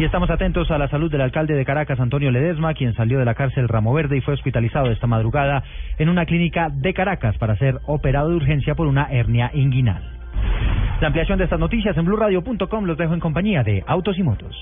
Y estamos atentos a la salud del alcalde de Caracas, Antonio Ledesma, quien salió de la cárcel Ramo Verde y fue hospitalizado esta madrugada en una clínica de Caracas para ser operado de urgencia por una hernia inguinal. La ampliación de estas noticias en blurradio.com los dejo en compañía de Autos y Motos.